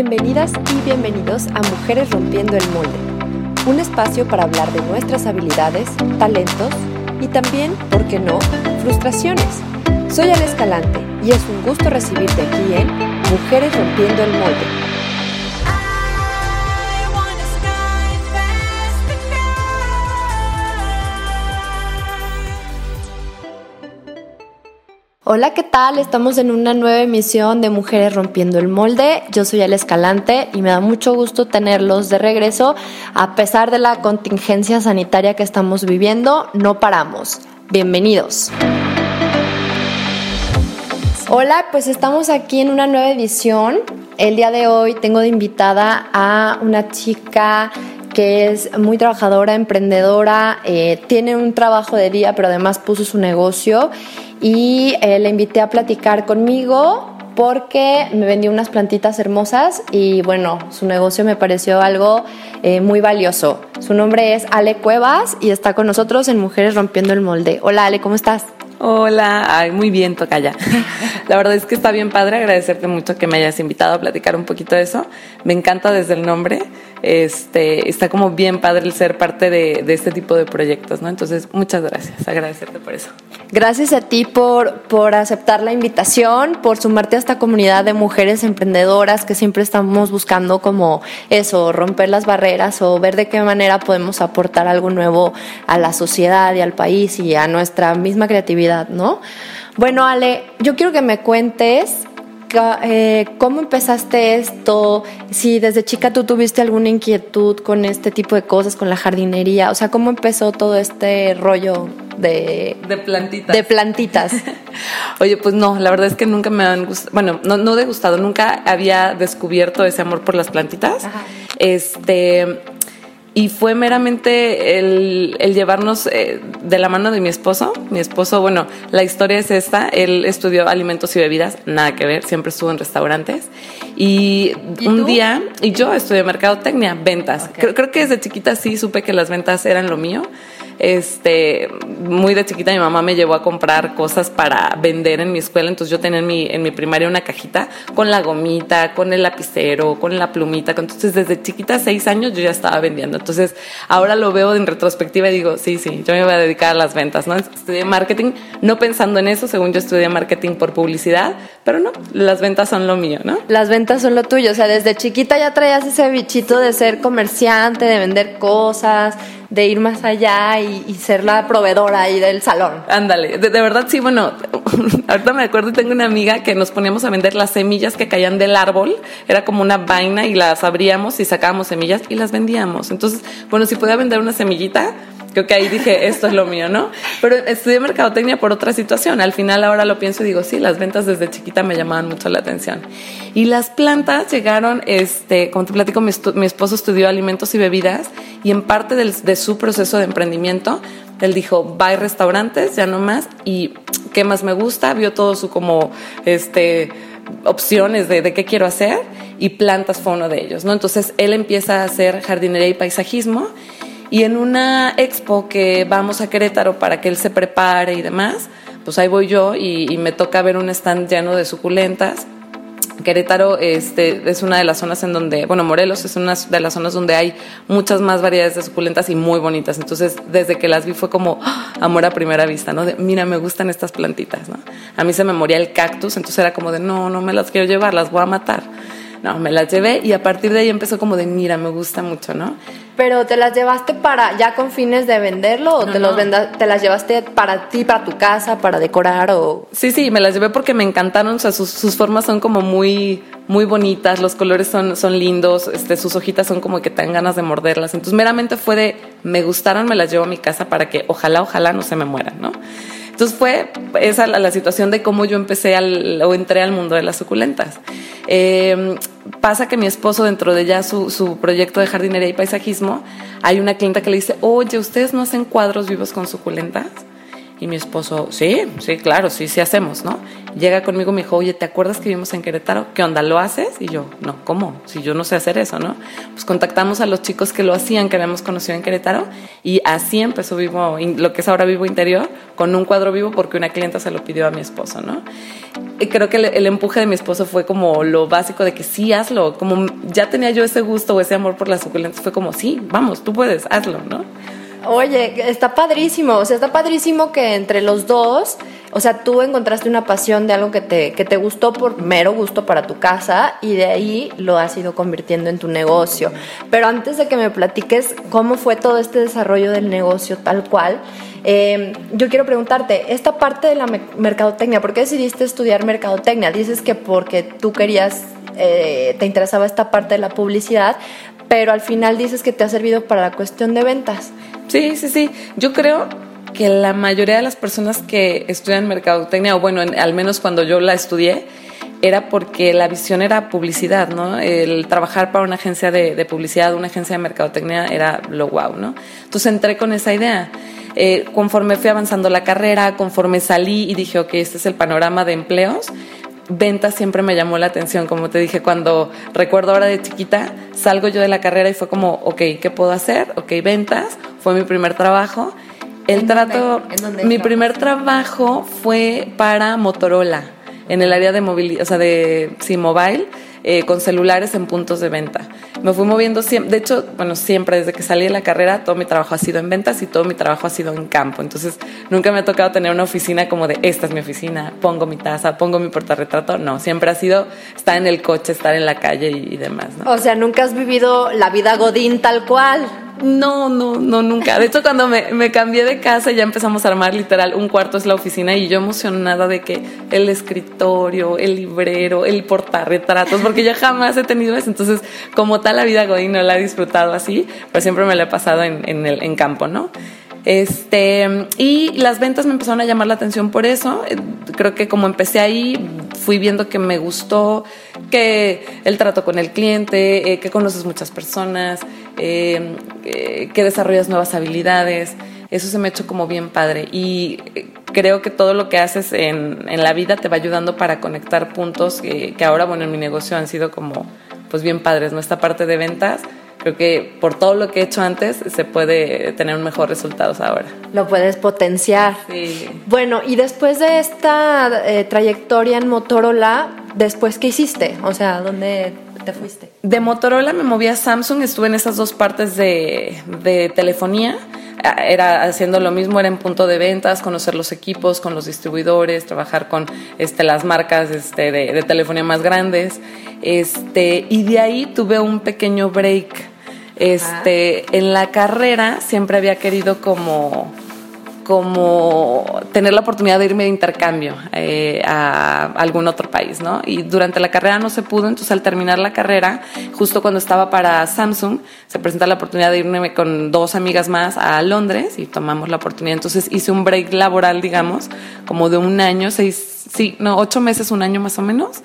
Bienvenidas y bienvenidos a Mujeres Rompiendo el Molde, un espacio para hablar de nuestras habilidades, talentos y también, ¿por qué no?, frustraciones. Soy Ale Escalante y es un gusto recibirte aquí en Mujeres Rompiendo el Molde Hola, ¿qué tal? Estamos en una nueva emisión de Mujeres Rompiendo el Molde. Yo soy Ale Escalante y me da mucho gusto tenerlos de regreso. A pesar de la contingencia sanitaria que estamos viviendo, no paramos. Bienvenidos. Hola, pues estamos aquí en una nueva edición. El día de hoy tengo de invitada a una chica que es muy trabajadora, emprendedora, eh, tiene un trabajo de día, pero además puso su negocio y eh, le invité a platicar conmigo porque me vendió unas plantitas hermosas y bueno, su negocio me pareció algo eh, muy valioso. Su nombre es Ale Cuevas y está con nosotros en Mujeres Rompiendo el Molde. Hola Ale, ¿cómo estás? Hola, muy bien, Tocaya. La verdad es que está bien padre, agradecerte mucho que me hayas invitado a platicar un poquito de eso. Me encanta desde el nombre este, está como bien padre el ser parte de, este tipo de proyectos, ¿no? Entonces, muchas gracias, agradecerte por eso. Gracias a ti por, por aceptar la invitación, por sumarte a esta comunidad de mujeres emprendedoras que siempre estamos buscando como eso, romper las barreras o ver de qué manera podemos aportar algo nuevo a la sociedad y al país y a nuestra misma creatividad, ¿no? Bueno, Ale, yo quiero que me cuentes ¿Cómo empezaste esto? Si desde chica tú tuviste alguna inquietud con este tipo de cosas, con la jardinería, o sea, ¿cómo empezó todo este rollo de, de plantitas? De plantitas. Oye, pues no, la verdad es que nunca me han gustado, bueno, no, no de gustado, nunca había descubierto ese amor por las plantitas. Este, y fue meramente el, llevarnos eh, de la mano de mi esposo. Mi esposo, bueno, la historia es esta, él estudió alimentos y bebidas, nada que ver, siempre estuvo en restaurantes. Y, un día, y yo estudié mercadotecnia, ventas. Creo, creo que desde chiquita sí supe que las ventas eran lo mío este, muy de chiquita mi mamá me llevó a comprar cosas para vender en mi escuela, entonces yo tenía en mi, en mi primaria una cajita con la gomita, con el lapicero, con la plumita, entonces desde chiquita, seis años, yo ya estaba vendiendo, entonces ahora lo veo en retrospectiva y digo, sí, sí, yo me voy a dedicar a las ventas, ¿no? Estudié marketing, no pensando en eso, según yo estudié marketing por publicidad, pero no, las ventas son lo mío, ¿no? Las ventas son lo tuyo, o sea, desde chiquita ya traías ese bichito de ser comerciante, de vender cosas, de ir más allá y, ser la proveedora ahí del salón. Ándale, de, verdad sí, bueno, ahorita me acuerdo, tengo una amiga que nos poníamos a vender las semillas que caían del árbol, era como una vaina y las abríamos y sacábamos semillas y las vendíamos. Entonces, bueno, si podía vender una semillita, creo que ahí dije, esto es lo mío, ¿no? Pero estudié mercadotecnia por otra situación. Al final ahora lo pienso y digo, sí, las ventas desde chiquita me llamaban mucho la atención. Y las plantas llegaron, este, como te platico, mi, esposo estudió alimentos y bebidas y en parte de su proceso de emprendimiento, él dijo, va a restaurantes, ya no más, y qué más me gusta, vio todo su como, este, opciones de, de, qué quiero hacer y plantas fue uno de ellos, ¿no? Entonces él empieza a hacer jardinería y paisajismo y en una expo que vamos a Querétaro para que él se prepare y demás, pues ahí voy yo y, me toca ver un stand lleno de suculentas. Querétaro este, es una de las zonas en donde, bueno, Morelos es una de las zonas donde hay muchas más variedades de suculentas y muy bonitas. Entonces, desde que las vi fue como ¡ah! amor a primera vista, ¿no? De, mira, me gustan estas plantitas, ¿no? A mí se me moría el cactus, entonces era como de, no, no me las quiero llevar, las voy a matar. No, me las llevé y a partir de ahí empezó como de, mira, me gusta mucho, ¿no? Pero te las llevaste para ya con fines de venderlo o te, Los te las llevaste para ti, para tu casa, para decorar o... Sí, sí, me las llevé porque me encantaron, o sea, sus, formas son como muy, muy bonitas, los colores son, son lindos, este, sus hojitas son como que te dan ganas de morderlas. Entonces meramente fue de, me gustaron, me las llevo a mi casa para que ojalá, ojalá no se me mueran, ¿no? Entonces fue esa la, situación de cómo yo empecé al, o entré al mundo de las suculentas. Em, pasa que mi esposo, dentro de ya su, su, proyecto de jardinería y paisajismo, hay una clienta que le dice, oye, ¿ustedes no hacen cuadros vivos con suculentas? Y mi esposo, sí, sí, claro, sí, sí hacemos, ¿no? Llega conmigo y me dijo, oye, ¿te acuerdas que vimos en Querétaro? ¿Qué onda, lo haces? Y yo, no, ¿cómo? Si yo no sé hacer eso, ¿no? Pues contactamos a los chicos que lo hacían, que habíamos conocido en Querétaro, y así empezó Vivo, lo que es ahora Vivo Interior, con un cuadro vivo porque una clienta se lo pidió a mi esposo, ¿no? creo que el, empuje de mi esposo fue como lo básico de que sí, hazlo. Como ya tenía yo ese gusto o ese amor por las suculentas, fue como, sí, vamos, tú puedes, hazlo, ¿no? Oye, está padrísimo, o sea, está padrísimo que entre los dos, o sea, tú encontraste una pasión de algo que te, que te gustó por mero gusto para tu casa y de ahí lo has ido convirtiendo en tu negocio. Pero antes de que me platiques cómo fue todo este desarrollo del negocio tal cual, eh, yo quiero preguntarte, esta parte de la mercadotecnia, ¿por qué decidiste estudiar mercadotecnia? Dices que porque tú querías, eh, te interesaba esta parte de la publicidad, pero al final dices que te ha servido para la cuestión de ventas. Sí, sí, sí. Yo creo que la mayoría de las personas que estudian mercadotecnia, o bueno, al menos cuando yo la estudié, era porque la visión era publicidad, ¿no? El trabajar para una agencia de, de publicidad, una agencia de mercadotecnia era lo wow, ¿no? Entonces entré con esa idea. Eh, conforme fui avanzando la carrera, conforme salí y dije, ok, este es el panorama de empleos, ventas siempre me llamó la atención, como te dije, cuando recuerdo ahora de chiquita, salgo yo de la carrera y fue como, ok, ¿qué puedo hacer? Ok, ventas, fue mi primer trabajo. El trato, mi primer trabajo fue para Motorola, en el área de movilidad, o sea, de, sí, mobile eh, con celulares en puntos de venta. Me fui moviendo siempre, de hecho, bueno, siempre desde que salí de la carrera, todo mi trabajo ha sido en ventas y todo mi trabajo ha sido en campo. Entonces, nunca me ha tocado tener una oficina como de, esta es mi oficina, pongo mi taza, pongo mi portarretrato. No, siempre ha sido estar en el coche, estar en la calle y, y demás. ¿no? O sea, nunca has vivido la vida Godín tal cual. No, no, no, nunca. De hecho, cuando me, me, cambié de casa ya empezamos a armar literal, un cuarto es la oficina y yo emocionada de que el escritorio, el librero, el portarretratos, porque yo jamás he tenido eso. Entonces, como tal, la vida Godín no la he disfrutado así, pero siempre me la he pasado en, en, campo, ¿no? Este, y las ventas me empezaron a llamar la atención por eso. Creo que como empecé ahí, fui viendo que me gustó, que el trato con el cliente, eh, que conoces muchas personas, eh, eh, que desarrollas nuevas habilidades. Eso se me ha hecho como bien padre. Y creo que todo lo que haces en, en la vida te va ayudando para conectar puntos que, que ahora, bueno, en mi negocio han sido como, pues bien padres, ¿no? Esta parte de ventas creo que por todo lo que he hecho antes se puede tener un mejor resultados ahora. Lo puedes potenciar. Sí. Bueno, y después de esta eh, trayectoria en Motorola, ¿después qué hiciste? O sea, ¿dónde te fuiste? De Motorola me moví a Samsung, estuve en esas dos partes de, de telefonía era haciendo lo mismo, era en punto de ventas, conocer los equipos con los distribuidores, trabajar con este, las marcas este, de, de, telefonía más grandes. Este, y de ahí tuve un pequeño break este, en la carrera siempre había querido como como tener la oportunidad de irme de intercambio eh, a algún otro país, ¿no? Y durante la carrera no se pudo, entonces al terminar la carrera, justo cuando estaba para Samsung, se presenta la oportunidad de irme con dos amigas más a Londres y tomamos la oportunidad. Entonces hice un break laboral, digamos, como de un año, seis, sí, no, ocho meses, un año más o menos.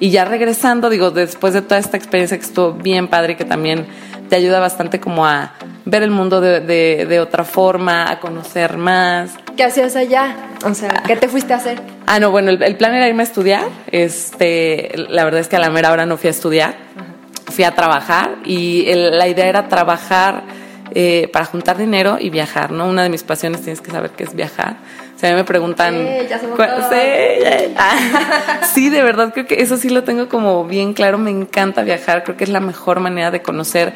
Y ya regresando, digo, después de toda esta experiencia que estuvo bien padre, que también te ayuda bastante como a ver el mundo de, de, otra forma, a conocer más. ¿Qué hacías allá? O sea, ¿qué te fuiste a hacer? Ah, no, bueno, el, plan era irme a estudiar. Este, la verdad es que a la mera hora no fui a estudiar, fui a trabajar y la idea era trabajar eh, para juntar dinero y viajar, ¿no? Una de mis pasiones tienes que saber que es viajar. O sea, me preguntan. Sí, ya sí, sí, de verdad creo que eso sí lo tengo como bien claro. Me encanta viajar. Creo que es la mejor manera de conocer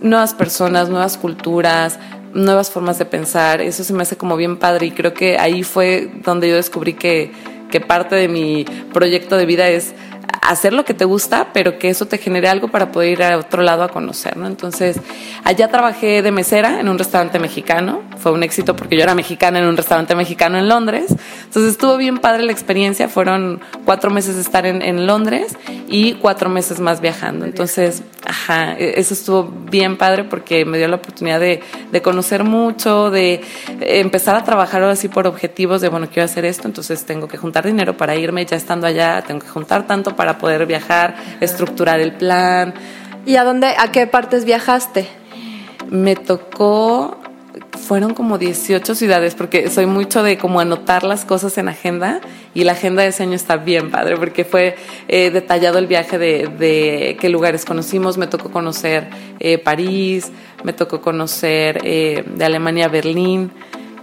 nuevas personas, nuevas culturas, nuevas formas de pensar. Eso se me hace como bien padre y creo que ahí fue donde yo descubrí que, que parte de mi proyecto de vida es hacer lo que te gusta, pero que eso te genere algo para poder ir a otro lado a conocer, ¿no? Entonces, allá trabajé de mesera en un restaurante mexicano, fue un éxito porque yo era mexicana en un restaurante mexicano en Londres, entonces estuvo bien padre la experiencia, fueron cuatro meses de estar en, en Londres y cuatro meses más viajando, entonces, ajá, e, eso estuvo bien padre porque me dio la oportunidad de, de conocer mucho, de empezar a trabajar ahora sí por objetivos de, bueno, quiero hacer esto, entonces tengo que juntar dinero para irme, ya estando allá, tengo que juntar tanto para poder viajar, estructurar el plan. ¿Y a dónde, a qué partes viajaste? Me tocó, fueron como 18 ciudades, porque soy mucho de como anotar las cosas en agenda y la agenda de ese año está bien padre, porque fue eh, detallado el viaje de, de, qué lugares conocimos, me tocó conocer eh, París, me tocó conocer eh, de Alemania Berlín,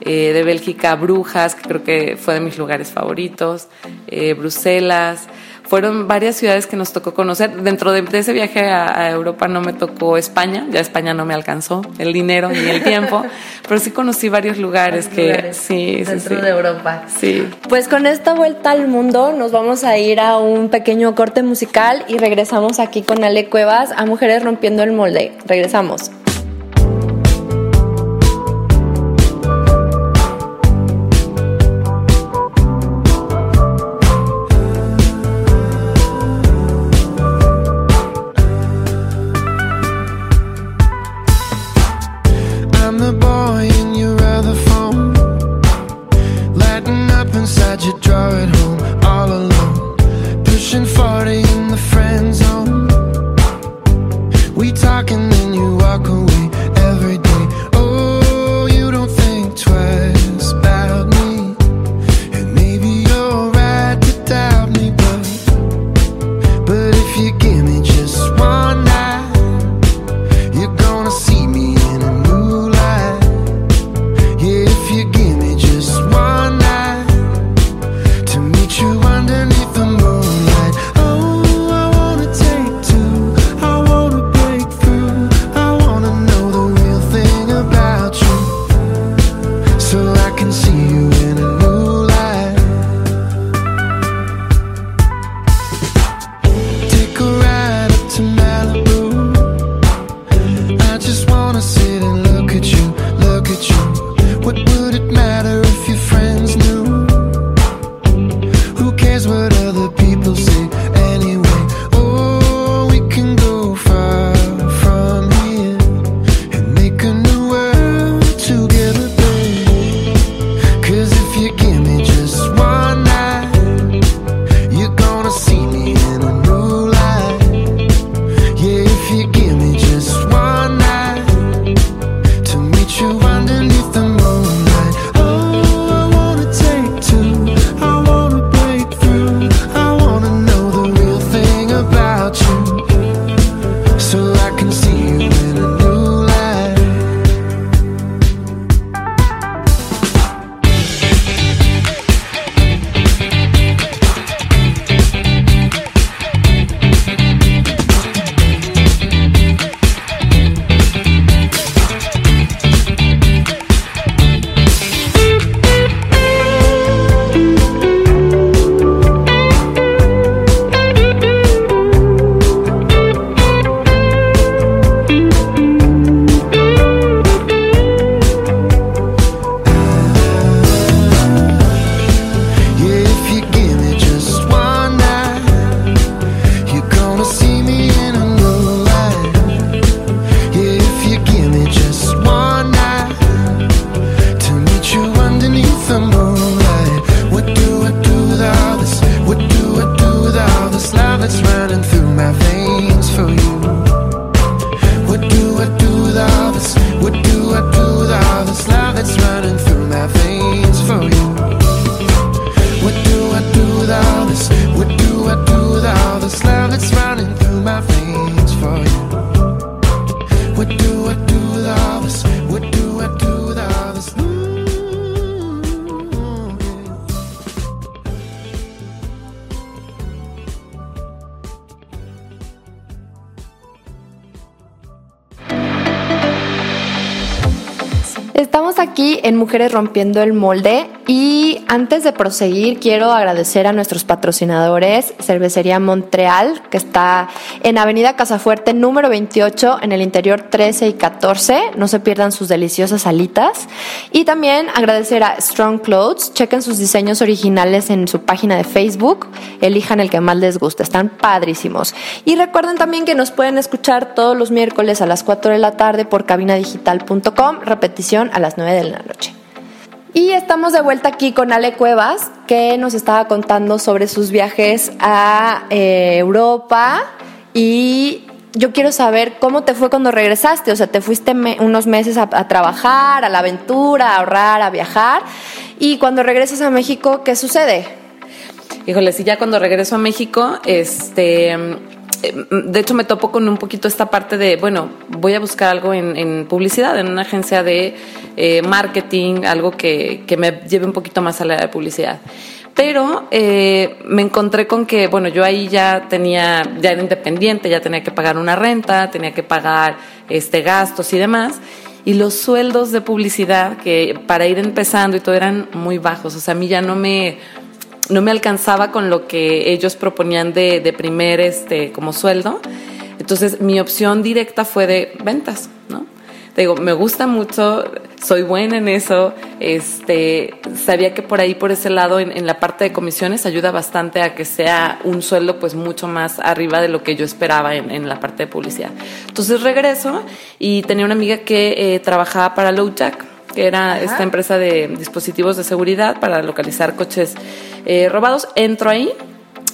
eh, de Bélgica Brujas, que creo que fue de mis lugares favoritos, eh, Bruselas fueron varias ciudades que nos tocó conocer. Dentro de, ese viaje a, Europa no me tocó España, ya España no me alcanzó el dinero ni el tiempo, pero sí conocí varios lugares que sí, dentro de Europa. Sí. Pues con esta vuelta al mundo nos vamos a ir a un pequeño corte musical y regresamos aquí con Ale Cuevas a Mujeres rompiendo el molde. Regresamos. Mujeres Rompiendo el Molde y antes de proseguir quiero agradecer a nuestros patrocinadores, Cervecería Montreal, que está en Avenida Casafuerte número 28, en el interior 13 y 14. No se pierdan sus deliciosas alitas. Y también agradecer a Strong Clothes. Chequen sus diseños originales en su página de Facebook. Elijan el que más les guste. Están padrísimos. Y recuerden también que nos pueden escuchar todos los miércoles a las 4 de la tarde por cabinadigital.com. Repetición a las 9 de la noche. Y estamos de vuelta aquí con Ale Cuevas, que nos estaba contando sobre sus viajes a eh, Europa. Y yo quiero saber cómo te fue cuando regresaste. O sea, te fuiste unos meses a, a, trabajar, a la aventura, a ahorrar, a viajar. Y cuando regresas a México, ¿qué sucede? Híjole, sí, ya cuando regreso a México, este de hecho me topo con un poquito esta parte de, bueno, voy a buscar algo en, publicidad, en una agencia de eh, marketing, algo que, que, me lleve un poquito más a la de publicidad. Pero eh, me encontré con que, bueno, yo ahí ya tenía, ya era independiente, ya tenía que pagar una renta, tenía que pagar este gastos y demás. Y los sueldos de publicidad, que para ir empezando y todo eran muy bajos. O sea, a mí ya no me, no me alcanzaba con lo que ellos proponían de, de primer este, como sueldo. Entonces mi opción directa fue de ventas, ¿no? Te digo, me gusta mucho, soy buena en eso, este, sabía que por ahí, por ese lado, en, en, la parte de comisiones, ayuda bastante a que sea un sueldo pues mucho más arriba de lo que yo esperaba en, en la parte de publicidad. Entonces regreso y tenía una amiga que eh, trabajaba para LowJack, que era esta empresa de dispositivos de seguridad para localizar coches eh, robados. Entro ahí,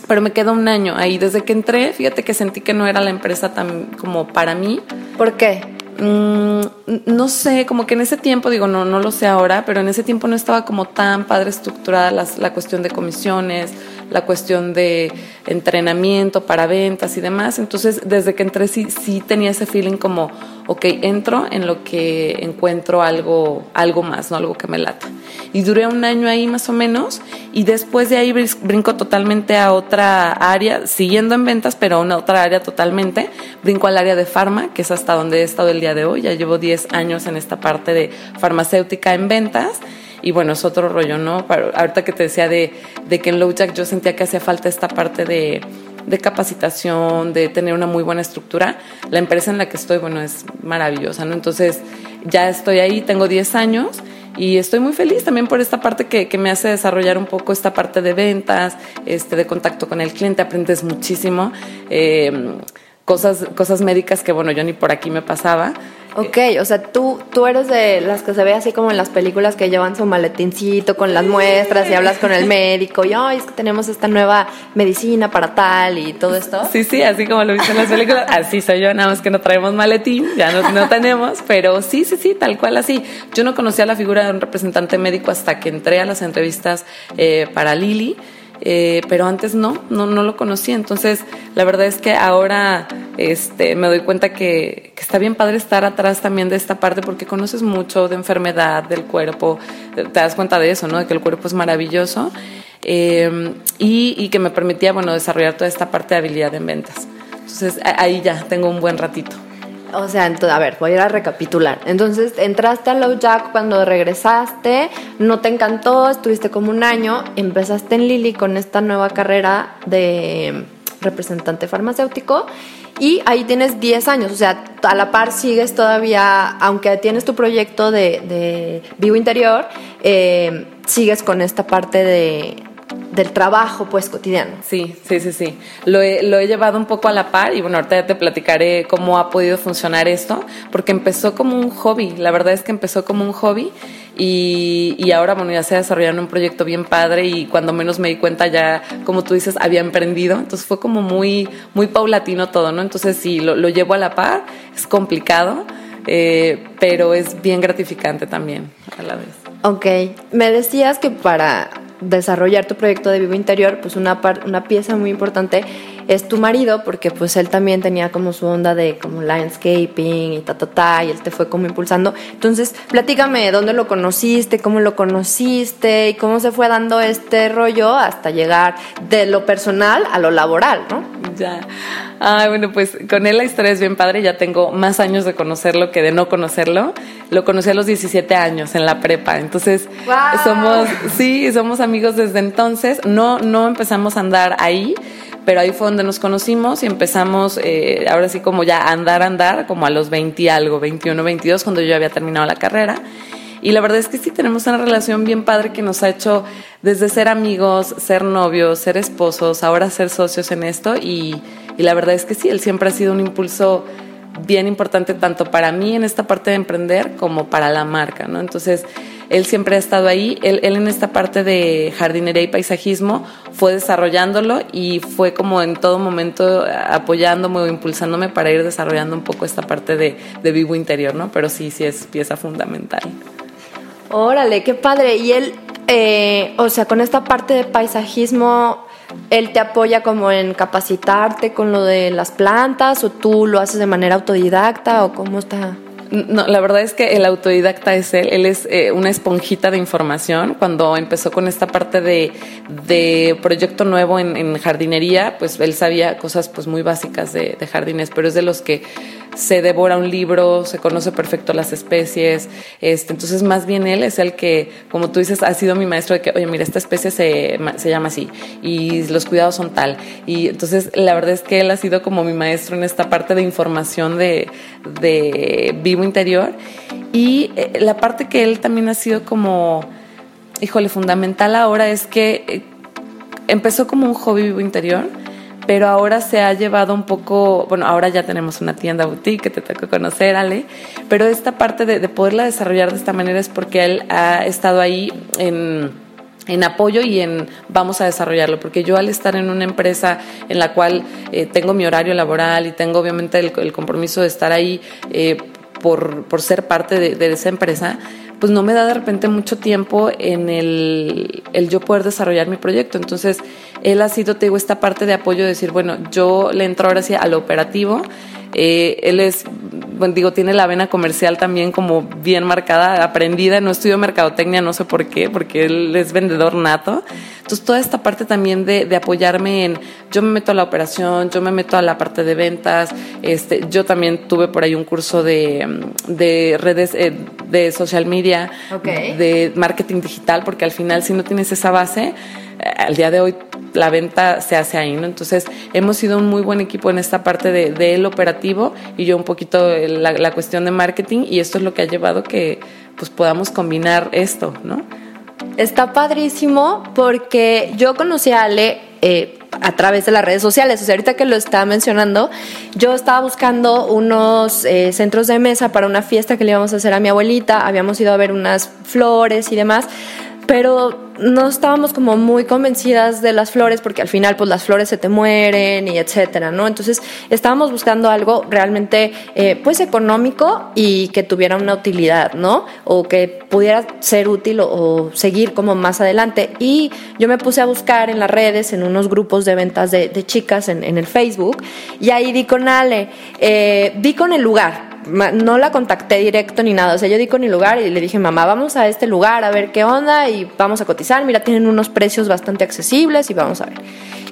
pero me quedo un año ahí. Desde que entré, fíjate que sentí que no era la empresa tan como para mí. ¿Por qué? Mm, no sé, como que en ese tiempo, digo, no, no lo sé ahora, pero en ese tiempo no estaba como tan padre estructurada la cuestión de comisiones, la cuestión de entrenamiento para ventas y demás. Entonces, desde que entré sí, sí tenía ese feeling como, ok, entro en lo que encuentro algo, algo más, ¿no? Algo que me lata. Y duré un año ahí más o menos y después de ahí brinco totalmente a otra área, siguiendo en ventas, pero a una otra área totalmente. Brinco al área de farma, que es hasta donde he estado el día de hoy. Ya llevo 10 años en esta parte de farmacéutica en ventas y bueno, es otro rollo, ¿no? ahorita que te decía de, de que en LowJack yo sentía que hacía falta esta parte de, de capacitación, de tener una muy buena estructura. La empresa en la que estoy, bueno, es maravillosa, ¿no? Entonces, ya estoy ahí, tengo 10 años y estoy muy feliz también por esta parte que, que, me hace desarrollar un poco esta parte de ventas, este, de contacto con el cliente, aprendes muchísimo. Eh, cosas, cosas médicas que, bueno, yo ni por aquí me pasaba. Ok, o sea, tú, tú eres de las que se ve así como en las películas que llevan su maletincito con las muestras y hablas con el médico y, ay, es que tenemos esta nueva medicina para tal y todo esto. Sí, sí, así como lo viste en las películas, así soy yo, nada más que no traemos maletín, ya no, no tenemos, pero sí, sí, sí, tal cual así. Yo no conocía la figura de un representante médico hasta que entré a las entrevistas eh, para Lili. Eh, pero antes no, no, no lo conocía. Entonces, la verdad es que ahora este, me doy cuenta que, está bien padre estar atrás también de esta parte porque conoces mucho de enfermedad, del cuerpo, te das cuenta de eso, ¿no? De que el cuerpo es maravilloso eh, y, y que me permitía, bueno, desarrollar toda esta parte de habilidad en ventas. Entonces, ahí ya tengo un buen ratito. O sea, entonces, a ver, voy a ir a recapitular. Entonces, entraste a Low Jack cuando regresaste, no te encantó, estuviste como un año, empezaste en Lili con esta nueva carrera de representante farmacéutico y ahí tienes 10 años, o sea, a la par sigues todavía, aunque tienes tu proyecto de, vivo interior, eh, sigues con esta parte de, del trabajo pues cotidiano. Sí, sí, sí, sí. Lo he, lo he, llevado un poco a la par y bueno, ahorita ya te platicaré cómo ha podido funcionar esto, porque empezó como un hobby, la verdad es que empezó como un hobby y, y ahora bueno, ya se ha desarrollado un proyecto bien padre y cuando menos me di cuenta ya, como tú dices, había emprendido, entonces fue como muy, muy paulatino todo, ¿no? Entonces sí, lo, lo llevo a la par, es complicado, eh, pero es bien gratificante también a la vez. Ok, me decías que para desarrollar tu proyecto de vivo interior, pues una, una pieza muy importante es tu marido, porque pues él también tenía como su onda de como landscaping y ta, ta, ta, y él te fue como impulsando. Entonces, platícame dónde lo conociste, cómo lo conociste y cómo se fue dando este rollo hasta llegar de lo personal a lo laboral, ¿no? Ya. Ah, bueno, pues con él la historia es bien padre. Ya tengo más años de conocerlo que de no conocerlo. Lo conocí a los 17 años en la prepa. Entonces, somos, sí, somos amigos desde entonces. No, no empezamos a andar ahí, pero ahí fue donde nos conocimos y empezamos, eh, ahora sí, como ya andar, andar, como a los 20 algo, 21, 22, cuando yo había terminado la carrera. Y la verdad es que sí tenemos una relación bien padre que nos ha hecho desde ser amigos, ser novios, ser esposos, ahora ser socios en esto. Y, y la verdad es que sí, él siempre ha sido un impulso bien importante tanto para mí en esta parte de emprender como para la marca, ¿no? Entonces, él siempre ha estado ahí, él, en esta parte de jardinería y paisajismo fue desarrollándolo y fue como en todo momento apoyándome o impulsándome para ir desarrollando un poco esta parte de, de vivo interior, ¿no? Pero sí, sí es pieza fundamental. Órale, qué padre. Y él, eh, o sea, con esta parte de paisajismo, él te apoya como en capacitarte con lo de las plantas o tú lo haces de manera autodidacta o cómo está? No, la verdad es que el autodidacta es él, él es eh, una esponjita de información. Cuando empezó con esta parte de, proyecto nuevo en, jardinería, pues él sabía cosas pues muy básicas de, de jardines, pero es de los que se devora un libro, se conoce perfecto las especies, este, entonces más bien él es el que, como tú dices, ha sido mi maestro de que, oye, mira, esta especie se, se llama así y los cuidados son tal. Y entonces la verdad es que él ha sido como mi maestro en esta parte de información de, de vivo interior y eh, la parte que él también ha sido como, híjole, fundamental ahora es que eh, empezó como un hobby vivo interior pero ahora se ha llevado un poco, bueno, ahora ya tenemos una tienda boutique que te tengo conocer, Ale, pero esta parte de, poderla desarrollar de esta manera es porque él ha estado ahí en, en apoyo y en vamos a desarrollarlo, porque yo al estar en una empresa en la cual eh, tengo mi horario laboral y tengo obviamente el, compromiso de estar ahí eh, por, por, ser parte de, de esa empresa, pues no me da de repente mucho tiempo en el, el, yo poder desarrollar mi proyecto. Entonces, él ha sido, te digo, esta parte de apoyo de decir, bueno, yo le entro ahora sí al operativo. Eh, él es, bueno, digo, tiene la vena comercial también como bien marcada, aprendida. No estudio mercadotecnia, no sé por qué, porque él es vendedor nato. Entonces, toda esta parte también de, de, apoyarme en, yo me meto a la operación, yo me meto a la parte de ventas, este, yo también tuve por ahí un curso de, de redes, eh, de social media, de marketing digital, porque al final si no tienes esa base, al día de hoy la venta se hace ahí, ¿no? Entonces, hemos sido un muy buen equipo en esta parte del de, operativo y yo un poquito la, la, cuestión de marketing y esto es lo que ha llevado que pues podamos combinar esto, ¿no? Está padrísimo porque yo conocí a Ale eh, a través de las redes sociales. O sea, ahorita que lo estaba mencionando, yo estaba buscando unos eh, centros de mesa para una fiesta que le íbamos a hacer a mi abuelita. Habíamos ido a ver unas flores y demás pero no estábamos como muy convencidas de las flores porque al final pues las flores se te mueren y etcétera, ¿no? Entonces estábamos buscando algo realmente eh, pues económico y que tuviera una utilidad, ¿no? O que pudiera ser útil o, seguir como más adelante. Y yo me puse a buscar en las redes, en unos grupos de ventas de, chicas en, el Facebook y ahí di con Ale, eh, di con el lugar, no la contacté directo ni nada, o sea, yo di con el lugar y le dije, mamá, vamos a este lugar a ver qué onda y vamos a cotizar, mira, tienen unos precios bastante accesibles y vamos a ver.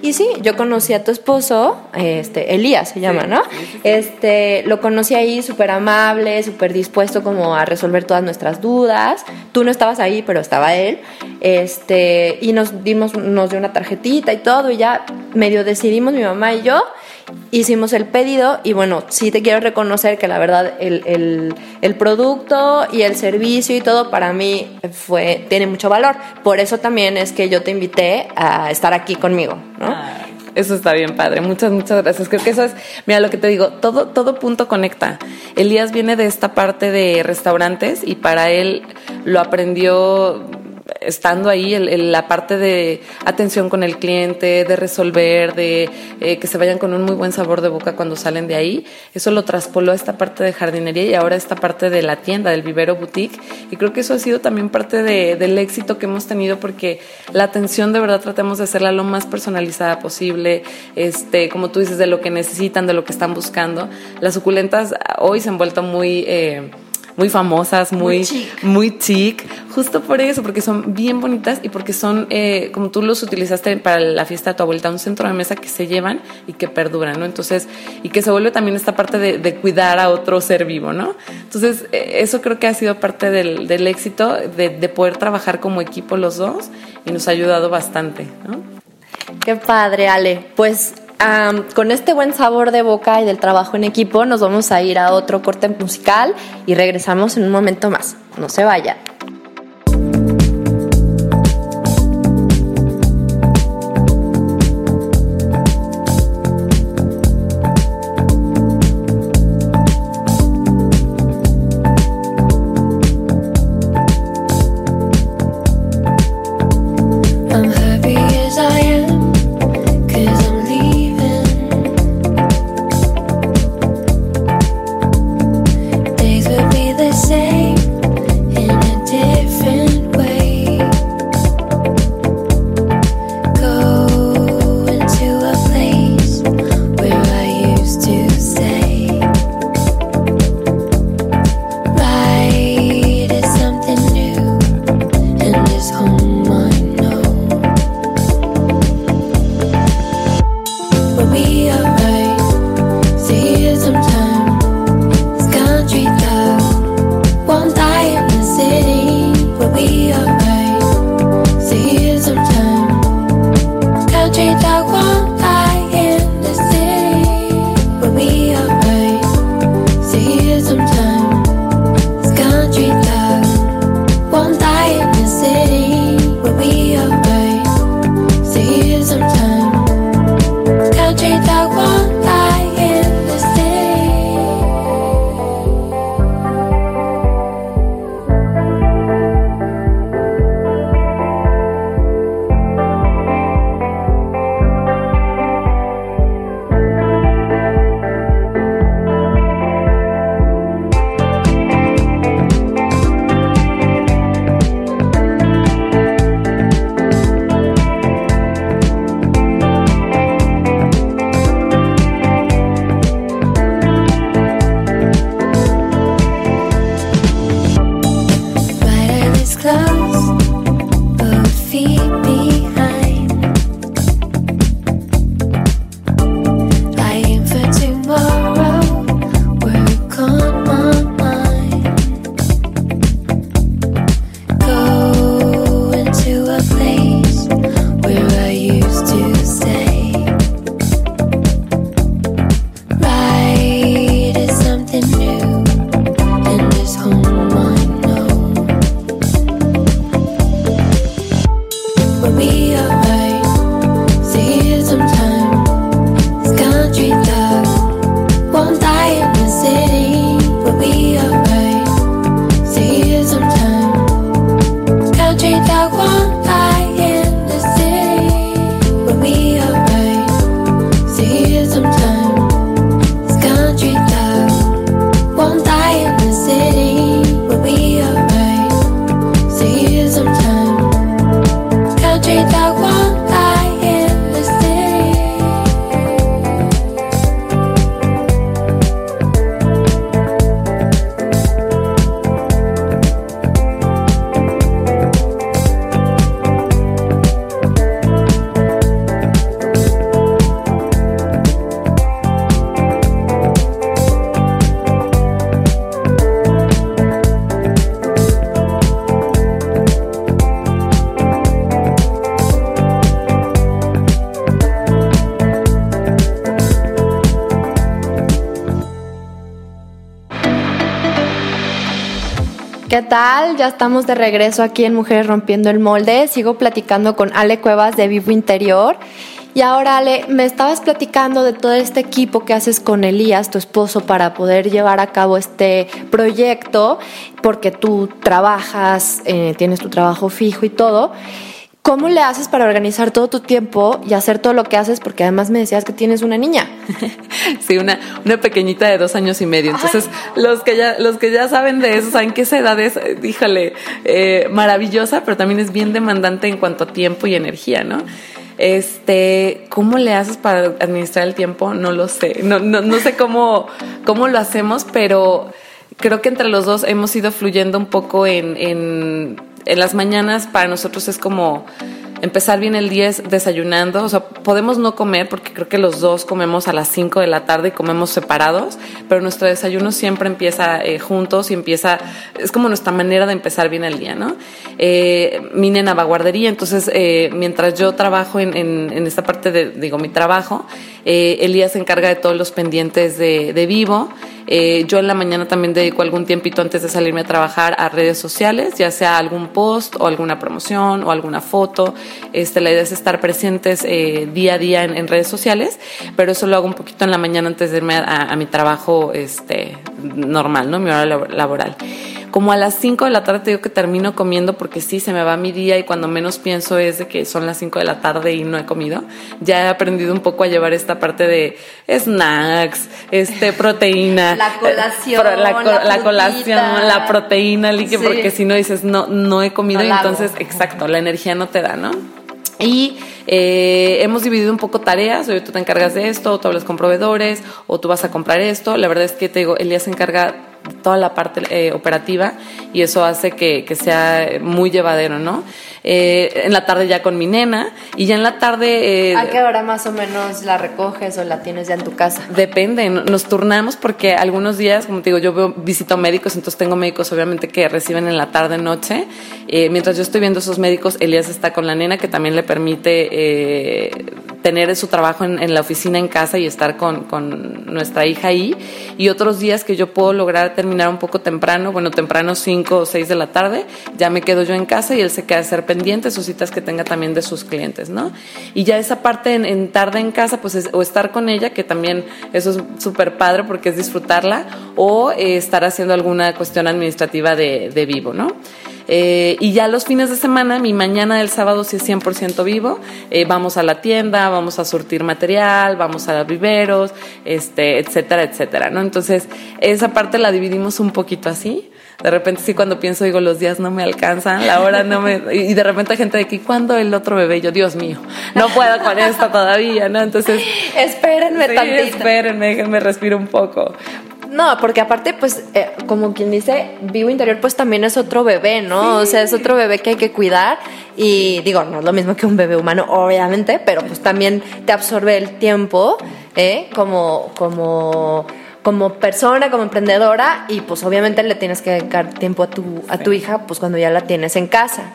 Y sí, yo conocí a tu esposo, este, Elías se llama, ¿no? Este, lo conocí ahí súper amable, súper dispuesto como a resolver todas nuestras dudas. Tú no estabas ahí, pero estaba él. Este, y nos dimos, nos dio una tarjetita y todo, y ya medio decidimos mi mamá y yo hicimos el pedido y bueno, sí te quiero reconocer que la verdad el, el, producto y el servicio y todo para mí fue, tiene mucho valor. Por eso también es que yo te invité a estar aquí conmigo, ¿no? Eso está bien padre. Muchas, muchas gracias. Creo que eso es, mira lo que te digo, todo, todo punto conecta. Elías viene de esta parte de restaurantes y para él lo aprendió estando ahí, la parte de atención con el cliente, de resolver, de eh, que se vayan con un muy buen sabor de boca cuando salen de ahí, eso lo traspoló a esta parte de jardinería y ahora esta parte de la tienda, del vivero boutique. Y creo que eso ha sido también parte del éxito que hemos tenido porque la atención de verdad tratamos de hacerla lo más personalizada posible, este, como tú dices, de lo que necesitan, de lo que están buscando. Las suculentas hoy se han vuelto muy... Eh, muy famosas, muy, muy chic. justo por eso, porque son bien bonitas y porque son, eh, como tú los utilizaste para la fiesta de tu abuelita, un centro de mesa que se llevan y que perduran, ¿no? Entonces, y que se vuelve también esta parte de, cuidar a otro ser vivo, ¿no? Entonces, eh, eso creo que ha sido parte del, del éxito de, de poder trabajar como equipo los dos y nos ha ayudado bastante, ¿no? Qué padre, Ale. Pues con este buen sabor de boca y del trabajo en equipo, nos vamos a ir a otro corte musical y regresamos en un momento más. No se vayan. Estamos de regreso aquí en Mujeres Rompiendo el Molde. Sigo platicando con Ale Cuevas de Vivo Interior. Y ahora, Ale, me estabas platicando de todo este equipo que haces con Elías, tu esposo, para poder llevar a cabo este proyecto, porque tú trabajas, eh, tienes tu trabajo fijo y todo. ¿Cómo le haces para organizar todo tu tiempo y hacer todo lo que haces? Porque además me decías que tienes una niña. Sí, una, una pequeñita de dos años y medio. Entonces, los que ya, los que ya saben de eso, saben que esa edad es, híjole, eh, maravillosa, pero también es bien demandante en cuanto a tiempo y energía, ¿no? Este, ¿cómo le haces para administrar el tiempo? No lo sé. No, no, no sé cómo, cómo lo hacemos, pero creo que entre los dos hemos ido fluyendo un poco en, en en las mañanas para nosotros es como empezar bien el día desayunando, o sea, podemos no comer porque creo que los dos comemos a las 5 de la tarde y comemos separados, pero nuestro desayuno siempre empieza eh, juntos y empieza, es como nuestra manera de empezar bien el día, ¿no? Eh, mi nena va a entonces eh, mientras yo trabajo en, en, esta parte de, digo, mi trabajo, Elías se encarga de todos los pendientes de, de vivo, eh, yo en la mañana también dedico algún tiempito antes de salirme a trabajar a redes sociales, ya sea algún post o alguna promoción o alguna foto. Este, la idea es estar presentes eh, día a día en, redes sociales, pero eso lo hago un poquito en la mañana antes de irme a, a mi trabajo este, normal, ¿no? mi hora laboral. Como a las 5 de la tarde te digo que termino comiendo porque sí, se me va mi día y cuando menos pienso es de que son las 5 de la tarde y no he comido. Ya he aprendido un poco a llevar esta parte de snacks, este, proteína. La colación. la, colación, la proteína líquida, porque si no dices, no, no he comido y entonces, exacto, la energía no te da, ¿no? Y eh, hemos dividido un poco tareas, hoy tú te encargas de esto, o tú hablas con proveedores, o tú vas a comprar esto. La verdad es que te digo, Elías se encarga toda la parte eh, operativa y eso hace que, que, sea muy llevadero, ¿no? Eh, en la tarde ya con mi nena y ya en la tarde... Eh, ¿A qué hora más o menos la recoges o la tienes ya en tu casa? Depende, nos turnamos porque algunos días, como te digo, yo veo, visito médicos, entonces tengo médicos obviamente que reciben en la tarde, noche. mientras yo estoy viendo esos médicos, Elías está con la nena que también le permite tener su trabajo en, en, la oficina en casa y estar con, con nuestra hija ahí. Y otros días que yo puedo lograr terminar un poco temprano, bueno, temprano 5 o 6 de la tarde, ya me quedo yo en casa y él se queda a hacer pendiente sus citas que tenga también de sus clientes, ¿no? Y ya esa parte en, tarde en casa, pues o estar con ella, que también eso es súper padre porque es disfrutarla, o eh, estar haciendo alguna cuestión administrativa de vivo, ¿no? Eh, y ya los fines de semana, mi mañana del sábado sí es 100% vivo. Eh, vamos a la tienda, vamos a surtir material, vamos a los viveros, este, etcétera, etcétera, ¿no? Entonces, esa parte la dividimos un poquito así. De repente sí cuando pienso digo los días no me alcanzan, la hora no me y de repente hay gente de aquí ¿cuándo el otro bebé? Yo, Dios mío, no puedo con esto todavía, ¿no? Entonces, espérenme sí, Espérenme, déjenme respirar un poco. No, porque aparte, pues, eh, como quien dice, vivo interior, pues también es otro bebé, ¿no? O sea, es otro bebé que hay que cuidar. Y digo, no es lo mismo que un bebé humano, obviamente, pero pues también te absorbe el tiempo, ¿eh? Como, como, como persona, como emprendedora, y pues obviamente le tienes que dedicar tiempo a tu, a tu hija, pues cuando ya la tienes en casa.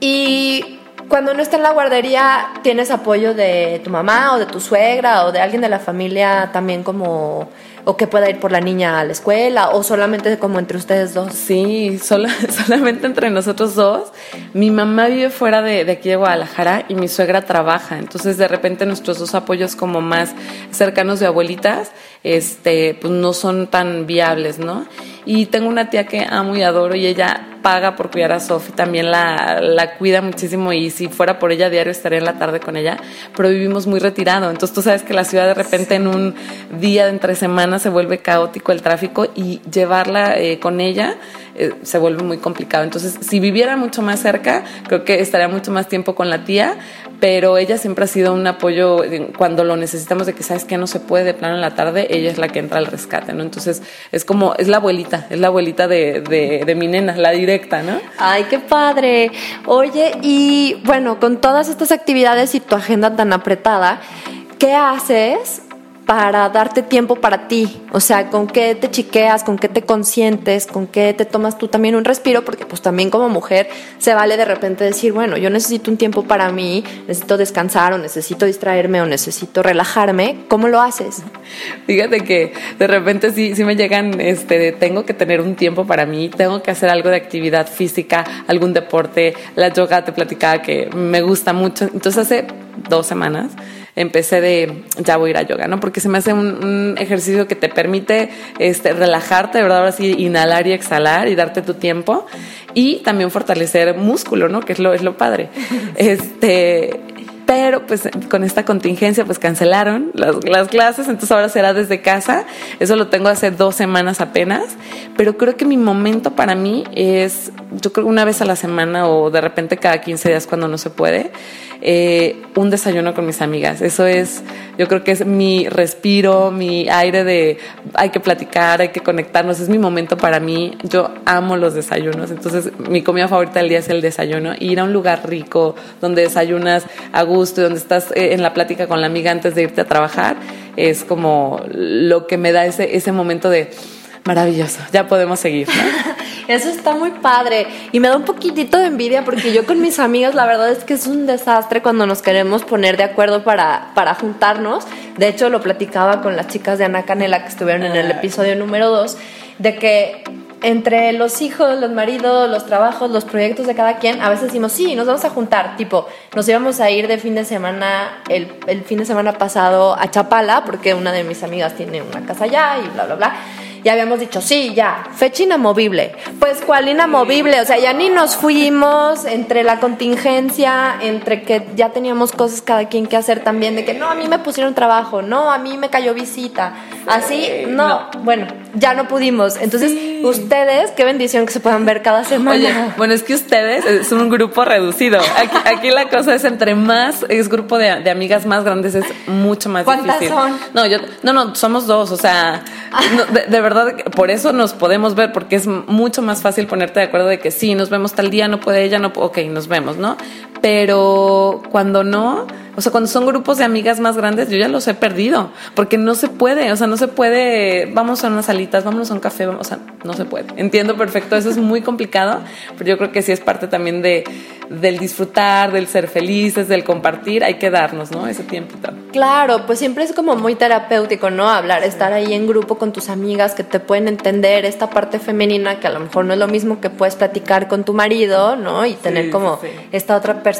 Y cuando no está en la guardería, ¿tienes apoyo de tu mamá o de tu suegra o de alguien de la familia también como o que pueda ir por la niña a la escuela o solamente como entre ustedes dos. Sí, solo, solamente entre nosotros dos. Mi mamá vive fuera de, de, aquí de Guadalajara y mi suegra trabaja, entonces de repente nuestros dos apoyos como más cercanos de abuelitas, este, pues no son tan viables, ¿no? Y tengo una tía que amo y adoro y ella paga por cuidar a Sofi, también la, la, cuida muchísimo y si fuera por ella diario estaría en la tarde con ella, pero vivimos muy retirado. Entonces tú sabes que la ciudad de repente en un día de entre semanas se vuelve caótico el tráfico y llevarla eh, con ella eh, se vuelve muy complicado. Entonces si viviera mucho más cerca, creo que estaría mucho más tiempo con la tía, pero ella siempre ha sido un apoyo cuando lo necesitamos de que sabes que no se puede de plano en la tarde, ella es la que entra al rescate, ¿no? Entonces es como, es la abuelita, es la abuelita de, de, de mi nena, la directa, ¿no? Ay, qué padre. Oye, y bueno, con todas estas actividades y tu agenda tan apretada, ¿qué haces para darte tiempo para ti, o sea, con qué te chiqueas, con qué te consientes, con qué te tomas tú también un respiro, porque pues también como mujer se vale de repente decir, bueno, yo necesito un tiempo para mí, necesito descansar o necesito distraerme o necesito relajarme, ¿cómo lo haces? Fíjate que de repente sí, sí me llegan, este, tengo que tener un tiempo para mí, tengo que hacer algo de actividad física, algún deporte, la yoga te platicaba que me gusta mucho, entonces hace dos semanas empecé de ya voy a ir a yoga, ¿no? Porque se me hace un, ejercicio que te permite este, relajarte, verdad, ahora sí, inhalar y exhalar y darte tu tiempo y también fortalecer músculo, ¿no? Que es lo, es lo padre. Este, pero pues con esta contingencia pues cancelaron las, las, clases, entonces ahora será desde casa, eso lo tengo hace dos semanas apenas, pero creo que mi momento para mí es, yo creo una vez a la semana o de repente cada 15 días cuando no se puede, eh, un desayuno con mis amigas. Eso es, yo creo que es mi respiro, mi aire de hay que platicar, hay que conectarnos, es mi momento para mí. Yo amo los desayunos, entonces mi comida favorita del día es el desayuno. Ir a un lugar rico donde desayunas a gusto y donde estás eh, en la plática con la amiga antes de irte a trabajar, es como lo que me da ese, ese momento de maravilloso, ya podemos seguir. Eso está muy padre y me da un poquitito de envidia porque yo con mis amigas la verdad es que es un desastre cuando nos queremos poner de acuerdo para, para juntarnos. De hecho lo platicaba con las chicas de Ana Canela que estuvieron en el ah. episodio número 2 de que entre los hijos, los maridos, los trabajos, los proyectos de cada quien, a veces decimos, sí, nos vamos a juntar, tipo, nos íbamos a ir de fin de semana, el, el fin de semana pasado a Chapala, porque una de mis amigas tiene una casa allá y bla, bla, bla ya habíamos dicho, sí, ya, fecha inamovible. Pues, ¿cuál inamovible? O sea, ya ni nos fuimos entre la contingencia, entre que ya teníamos cosas cada quien que hacer también, de que no, a mí me pusieron trabajo, no, a mí me cayó visita. Así, no, bueno, ya no pudimos. Entonces, ustedes, qué bendición que se puedan ver cada semana. Oye, bueno, es que ustedes es un grupo reducido. Aquí, aquí la cosa es entre más, es grupo de, de amigas más grandes, es mucho más ¿Cuántas difícil. son? No, yo, no, no, somos dos, o sea, de, de verdad por eso nos podemos ver, porque es mucho más fácil ponerte de acuerdo de que sí, nos vemos tal día, no puede ella, no, ok, nos vemos, ¿no? Pero cuando no, o sea, cuando son grupos de amigas más grandes, yo ya los he perdido, porque no se puede, o sea, no se puede, vamos a unas salitas, vámonos a un café, vamos, o sea, no se puede. Entiendo perfecto, eso es muy complicado, pero yo creo que sí es parte también de, del disfrutar, del ser felices, del compartir, hay que darnos, ¿no? Ese tiempito. Claro, pues siempre es como muy terapéutico, ¿no? Hablar, estar ahí en grupo con tus amigas que te pueden entender esta parte femenina que a lo mejor no es lo mismo que puedes platicar con tu marido, ¿no? Y tener como esta otra perspectiva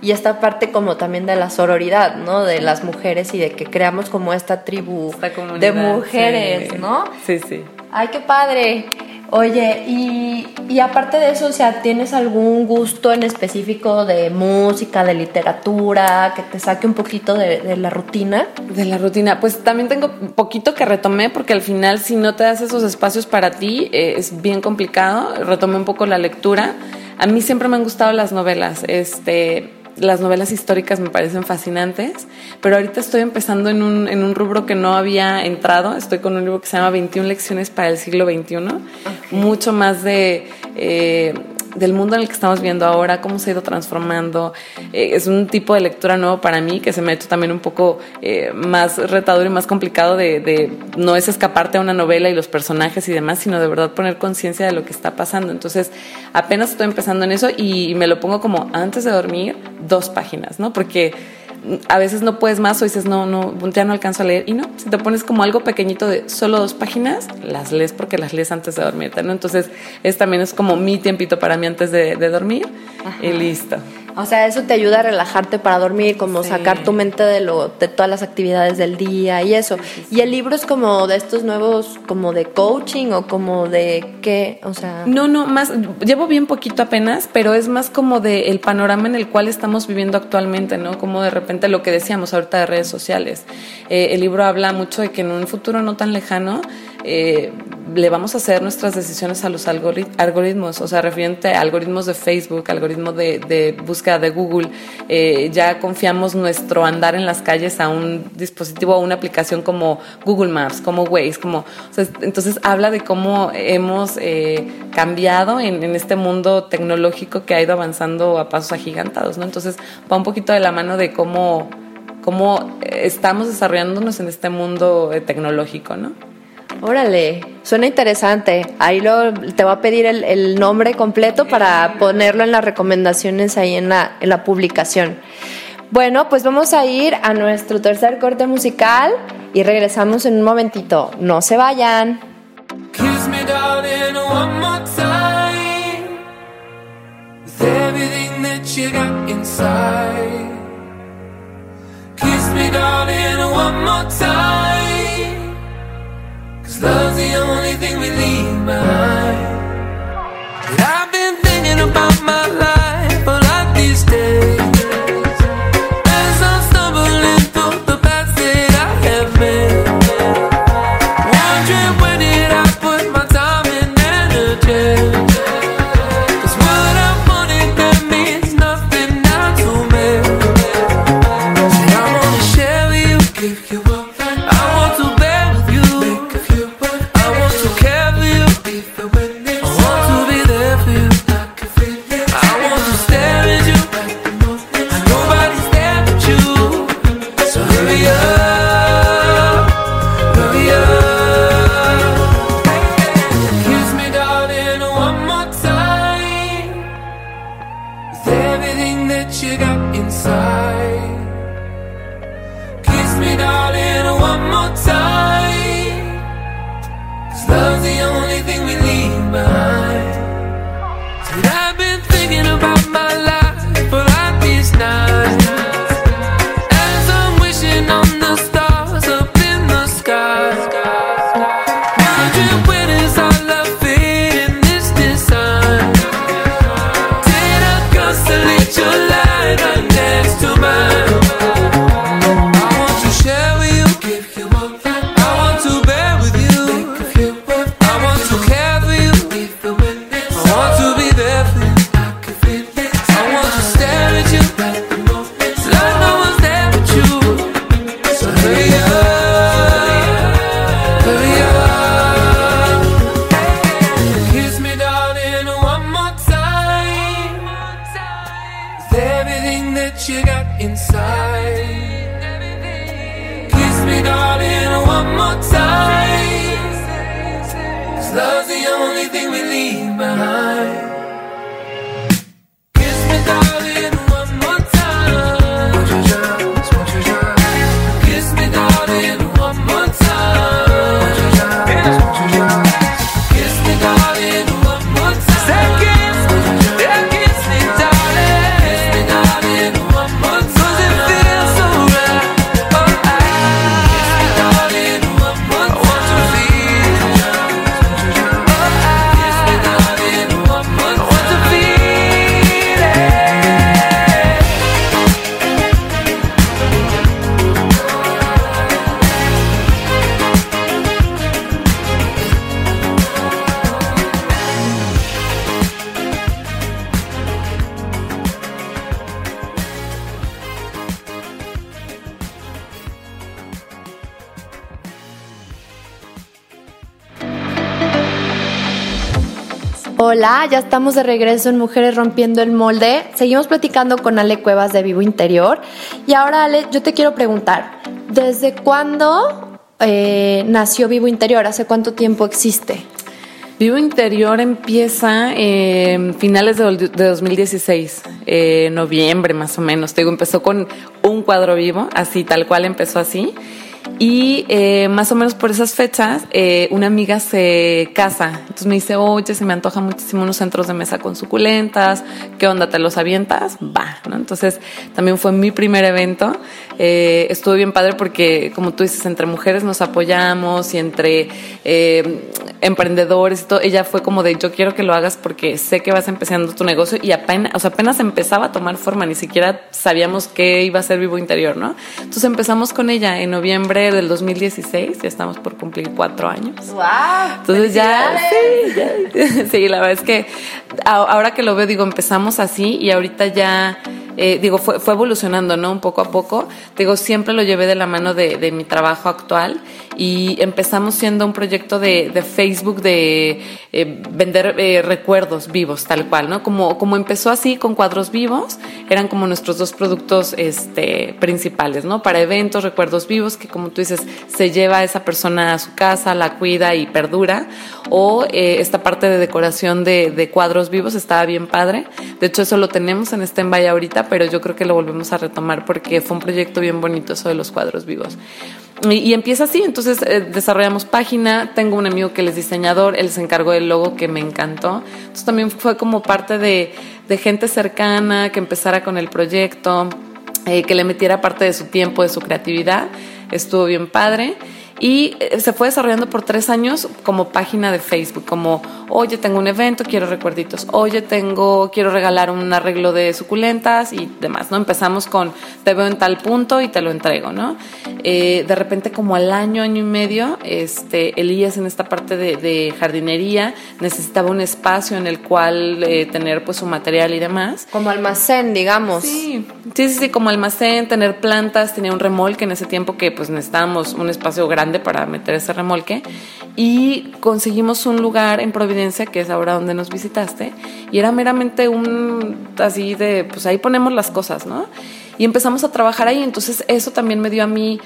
y esta parte como también también de la sororidad, ¿no? De las mujeres y de que creamos como esta tribu de mujeres, ¿no? Sí, sí. Ay, qué padre. Oye, y, y, aparte de eso, o sea, ¿tienes algún gusto en específico de música, de literatura, que te saque un poquito de, de, la rutina? De la rutina, pues también tengo poquito que retomé, porque al final si no te das esos espacios para ti, eh, es bien complicado. Retomé un poco la lectura. A mí siempre me han gustado las novelas. Este, las novelas históricas me parecen fascinantes, pero ahorita estoy empezando en un, en un rubro que no había entrado. Estoy con un libro que se llama 21 lecciones para el siglo XXI, mucho más de eh, del mundo en el que estamos viendo ahora, cómo se ha ido transformando. Eh, es un tipo de lectura nuevo para mí que se me ha hecho también un poco eh, más retador y más complicado de, de, no es escaparte a una novela y los personajes y demás, sino de verdad poner conciencia de lo que está pasando. Entonces, apenas estoy empezando en eso y me lo pongo como antes de dormir, dos páginas, ¿no? Porque a veces no puedes más o dices, no, no, ya no alcanzo a leer. Y no, si te pones como algo pequeñito de solo dos páginas, las lees porque las lees antes de dormirte, ¿no? Entonces, es también es como mi tiempito para mí antes de, de dormir y listo. O sea, eso te ayuda a relajarte para dormir, como sacar tu mente de lo de todas las actividades del día y eso. y el libro es como de estos nuevos como de coaching o como de qué, o sea, No, no, más llevo bien poquito apenas, pero es más como de el panorama en el cual estamos viviendo actualmente, ¿no? Como de repente lo que decíamos ahorita de redes sociales. Eh, el libro habla mucho de que en un futuro no tan lejano eh, le vamos a hacer nuestras decisiones a los algoritmos, o sea, referente a algoritmos de Facebook, algoritmos de, búsqueda de Google, eh, ya confiamos nuestro andar en las calles a un dispositivo, a una aplicación como Google Maps, como Waze, como, entonces habla de cómo hemos eh, cambiado en, en, este mundo tecnológico que ha ido avanzando a pasos agigantados, ¿no? Entonces va un poquito de la mano de cómo, cómo estamos desarrollándonos en este mundo tecnológico, ¿no? Órale, suena interesante. Ahí lo, te va a pedir el, nombre completo para ponerlo en las recomendaciones ahí en la, en la publicación. Bueno, pues vamos a ir a nuestro tercer corte musical y regresamos en un momentito. No se vayan. Kiss me, darling, one more time. With everything that you got inside. Kiss me, darling, one more time. Love's the only thing we leave behind. But I've been thinking about my life that you got inside. Hola, ya estamos de regreso en Mujeres Rompiendo el Molde. Seguimos platicando con Ale Cuevas de Vivo Interior. Y ahora, Ale, yo te quiero preguntar, ¿desde cuándo eh, nació Vivo Interior? ¿Hace cuánto tiempo existe? Vivo Interior empieza en finales de, 2016, eh, noviembre más o menos. Te digo, empezó con un cuadro vivo, así tal cual empezó así. Y eh, más o menos por esas fechas, eh, una amiga se casa. Entonces me dice, oye, se me antoja muchísimo unos centros de mesa con suculentas. ¿Qué onda? ¿Te los avientas? Va, ¿no? Entonces también fue mi primer evento. Eh, estuvo bien padre porque, como tú dices, entre mujeres nos apoyamos y entre eh, emprendedores y todo. Ella fue como de, yo quiero que lo hagas porque sé que vas empezando tu negocio y apenas, o sea, apenas empezaba a tomar forma. Ni siquiera sabíamos que iba a ser Vivo Interior, ¿no? Entonces empezamos con ella en noviembre del 2016, ya estamos por cumplir cuatro años. ¡Wow! Entonces ya sí, la verdad es que ahora que lo veo, digo, empezamos así y ahorita ya eh, digo, fue, fue, evolucionando, ¿no? Un poco a poco. Digo, siempre lo llevé de la mano de, de mi trabajo actual y empezamos siendo un proyecto de, de Facebook de eh, vender eh, recuerdos vivos, tal cual, ¿no? Como, como empezó así con cuadros vivos, eran como nuestros dos productos este, principales, ¿no? Para eventos, recuerdos vivos, que como tú dices, se lleva a esa persona a su casa, la cuida y perdura, o esta parte de decoración de, de cuadros vivos estaba bien padre. De hecho, eso lo tenemos en este ahorita, pero yo creo que lo volvemos a retomar porque fue un proyecto bien bonito eso de los cuadros vivos. Y, empieza así, entonces eh, desarrollamos página, tengo un amigo que es diseñador, él se encargó del logo que me encantó, entonces también fue como parte de, gente cercana que empezara con el proyecto, eh, que le metiera parte de su tiempo, de su creatividad, estuvo bien padre. Y eh, se fue desarrollando por tres años como página de Facebook, como, oye, tengo un evento, quiero recuerditos, oye, tengo, quiero regalar un arreglo de suculentas y demás, ¿no? Empezamos con, te veo en tal punto y te lo entrego, ¿no? Eh, de repente, como al año, año y medio, este, Elías en esta parte de, jardinería necesitaba un espacio en el cual eh, tener pues su material y demás. Como almacén, digamos. Sí, sí, sí, como almacén, tener plantas, tenía un remolque en ese tiempo que pues necesitábamos un espacio grande para meter ese remolque y conseguimos un lugar en Providencia, que es ahora donde nos visitaste, y era meramente un así de, pues ahí ponemos las cosas, ¿no? Y empezamos a trabajar ahí, entonces eso también me dio a mí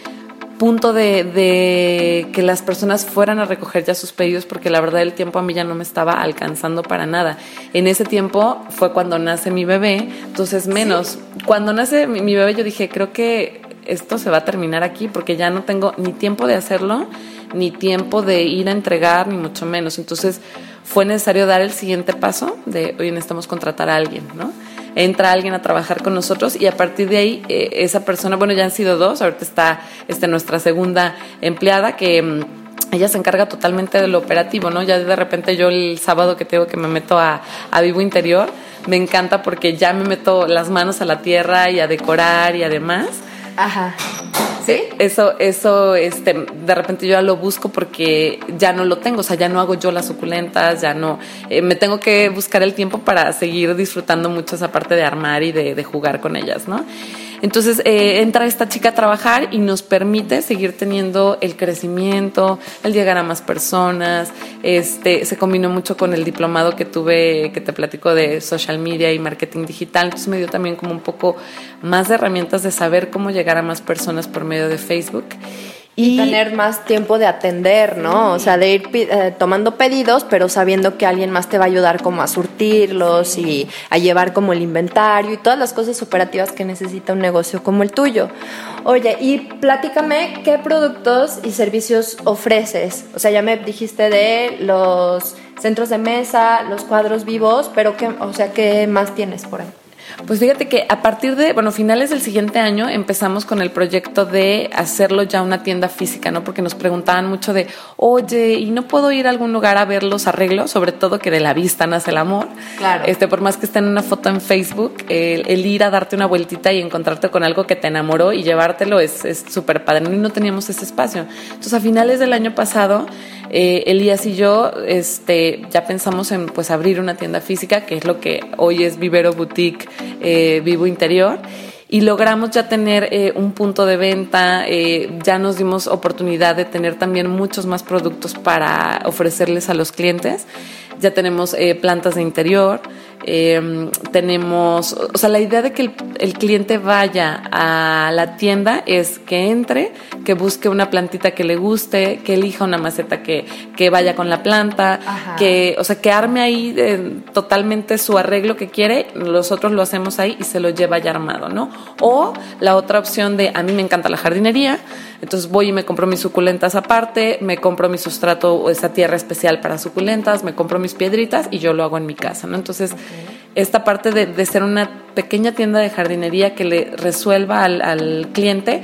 punto de, de, que las personas fueran a recoger ya sus pedidos porque la verdad el tiempo a mí ya no me estaba alcanzando para nada. En ese tiempo fue cuando nace mi bebé, entonces menos. Cuando nace mi, mi, bebé yo dije, creo que esto se va a terminar aquí porque ya no tengo ni tiempo de hacerlo, ni tiempo de ir a entregar, ni mucho menos. Entonces fue necesario dar el siguiente paso de, hoy necesitamos contratar a alguien, ¿no? Entra alguien a trabajar con nosotros y a partir de ahí eh, esa persona, bueno, ya han sido dos, ahorita está este, nuestra segunda empleada que mm, ella se encarga totalmente de lo operativo, ¿no? Ya de repente yo el sábado que tengo que me meto a, a Vivo Interior, me encanta porque ya me meto las manos a la tierra y a decorar y además Ajá. ¿Sí? Eso, eso, este, de repente yo ya lo busco porque ya no lo tengo, o sea, ya no hago yo las suculentas, ya no, eh, me tengo que buscar el tiempo para seguir disfrutando mucho esa parte de armar y de, de jugar con ellas, ¿no? Entonces eh, entra esta chica a trabajar y nos permite seguir teniendo el crecimiento, el llegar a más personas. Este, se combinó mucho con el diplomado que tuve, que te platico de social media y marketing digital. Entonces me dio también como un poco más de herramientas de saber cómo llegar a más personas por medio de Facebook. Y, tener más tiempo de atender, ¿no? O sea, de ir eh, tomando pedidos, pero sabiendo que alguien más te va a ayudar como a surtirlos y a llevar como el inventario y todas las cosas operativas que necesita un negocio como el tuyo. Oye, y platícame qué productos y servicios ofreces. O sea, ya me dijiste de los centros de mesa, los cuadros vivos, pero qué, o sea, ¿qué más tienes por ahí? Pues fíjate que a partir de, bueno, finales del siguiente año empezamos con el proyecto de hacerlo ya una tienda física, ¿no? Porque nos preguntaban mucho de, oye, ¿y no puedo ir a algún lugar a ver los arreglos? Sobre todo que de la vista nace el amor. Claro. Este, por más que esté en una foto en Facebook, el, ir a darte una vueltita y encontrarte con algo que te enamoró y llevártelo es súper padre. Y no teníamos ese espacio. Entonces, a finales del año pasado, eh, Elías y yo este, ya pensamos en pues abrir una tienda física, que es lo que hoy es Vivero Boutique eh, Vivo Interior. Y logramos ya tener eh, un punto de venta, ya nos dimos oportunidad de tener también muchos más productos para ofrecerles a los clientes. Ya tenemos plantas de interior, Em, tenemos, o sea, la idea de que el, cliente vaya a la tienda es que entre, que busque una plantita que le guste, que elija una maceta que, que vaya con la planta, que, o sea, que arme ahí eh, totalmente su arreglo que quiere, nosotros lo hacemos ahí y se lo lleva ya armado, ¿no? O la otra opción de, a mí me encanta la jardinería, entonces voy y me compro mis suculentas aparte, me compro mi sustrato o esa tierra especial para suculentas, me compro mis piedritas y yo lo hago en mi casa, ¿no? Entonces, esta parte de, ser una pequeña tienda de jardinería que le resuelva al, cliente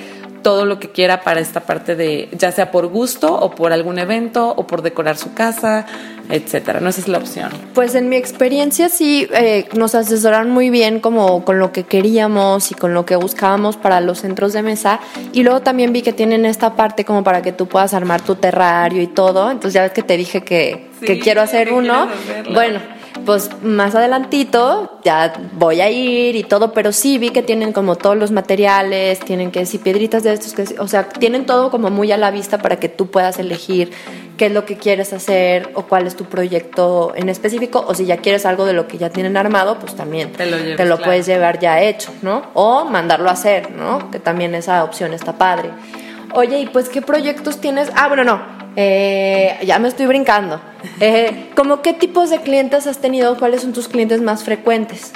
todo lo que quiera para esta parte de, ya sea por gusto o por algún evento o por decorar su casa, etcétera. No esa es la opción. Pues en mi experiencia sí eh, nos asesoraron muy bien como con lo que queríamos y con lo que buscábamos para los centros de mesa. Y luego también vi que tienen esta parte como para que tú puedas armar tu terrario y todo. Entonces ya ves que te dije que, que quiero hacer uno. Bueno pues más adelantito ya voy a ir y todo, pero sí vi que tienen como todos los materiales, tienen que si piedritas de estos, que, o sea, tienen todo como muy a la vista para que tú puedas elegir qué es lo que quieres hacer o cuál es tu proyecto en específico, o si ya quieres algo de lo que ya tienen armado, pues también te lo, puedes llevar ya hecho, ¿no? O mandarlo a hacer, ¿no? Que también esa opción está padre. Oye, ¿y pues qué proyectos tienes? Ah, bueno, no, eh, ya me estoy brincando. Eh, ¿Cómo qué tipos de clientes has tenido? ¿Cuáles son tus clientes más frecuentes?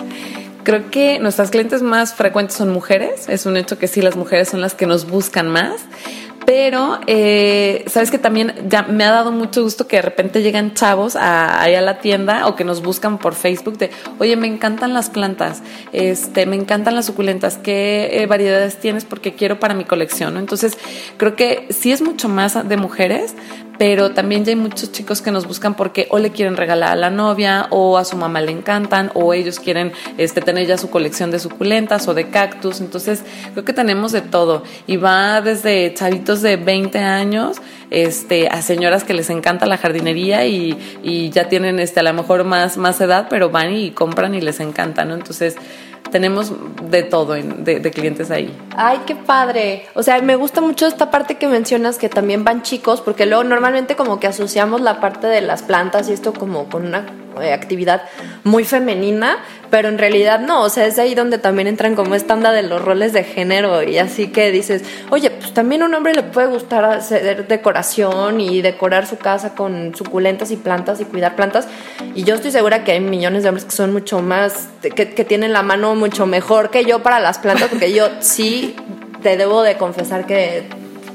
Creo que nuestras clientes más frecuentes son mujeres. Es un hecho que sí, las mujeres son las que nos buscan más. Pero, eh, sabes que también ya me ha dado mucho gusto que de repente llegan chavos ahí a la tienda o que nos buscan por Facebook de, oye, me encantan las plantas, este, me encantan las suculentas, ¿qué eh, variedades tienes? Porque quiero para mi colección, Entonces, creo que sí es mucho más de mujeres, pero también ya hay muchos chicos que nos buscan porque o le quieren regalar a la novia o a su mamá le encantan o ellos quieren este, tener ya su colección de suculentas o de cactus. Entonces creo que tenemos de todo y va desde chavitos de 20 años este, a señoras que les encanta la jardinería y, y ya tienen este, a lo mejor más, más edad, pero van y compran y les encanta, ¿no? Entonces tenemos de todo de, de, clientes ahí. Ay, qué padre. O sea, me gusta mucho esta parte que mencionas que también van chicos, porque luego normalmente como que asociamos la parte de las plantas y esto como con una eh, actividad muy femenina, pero en realidad no, o sea, es ahí donde también entran como esta onda de los roles de género y así que dices, oye, pues también a un hombre le puede gustar hacer decoración y decorar su casa con suculentas y plantas y cuidar plantas y yo estoy segura que hay millones de hombres que son mucho más, que, que tienen la mano mucho mejor que yo para las plantas, porque yo sí te debo de confesar que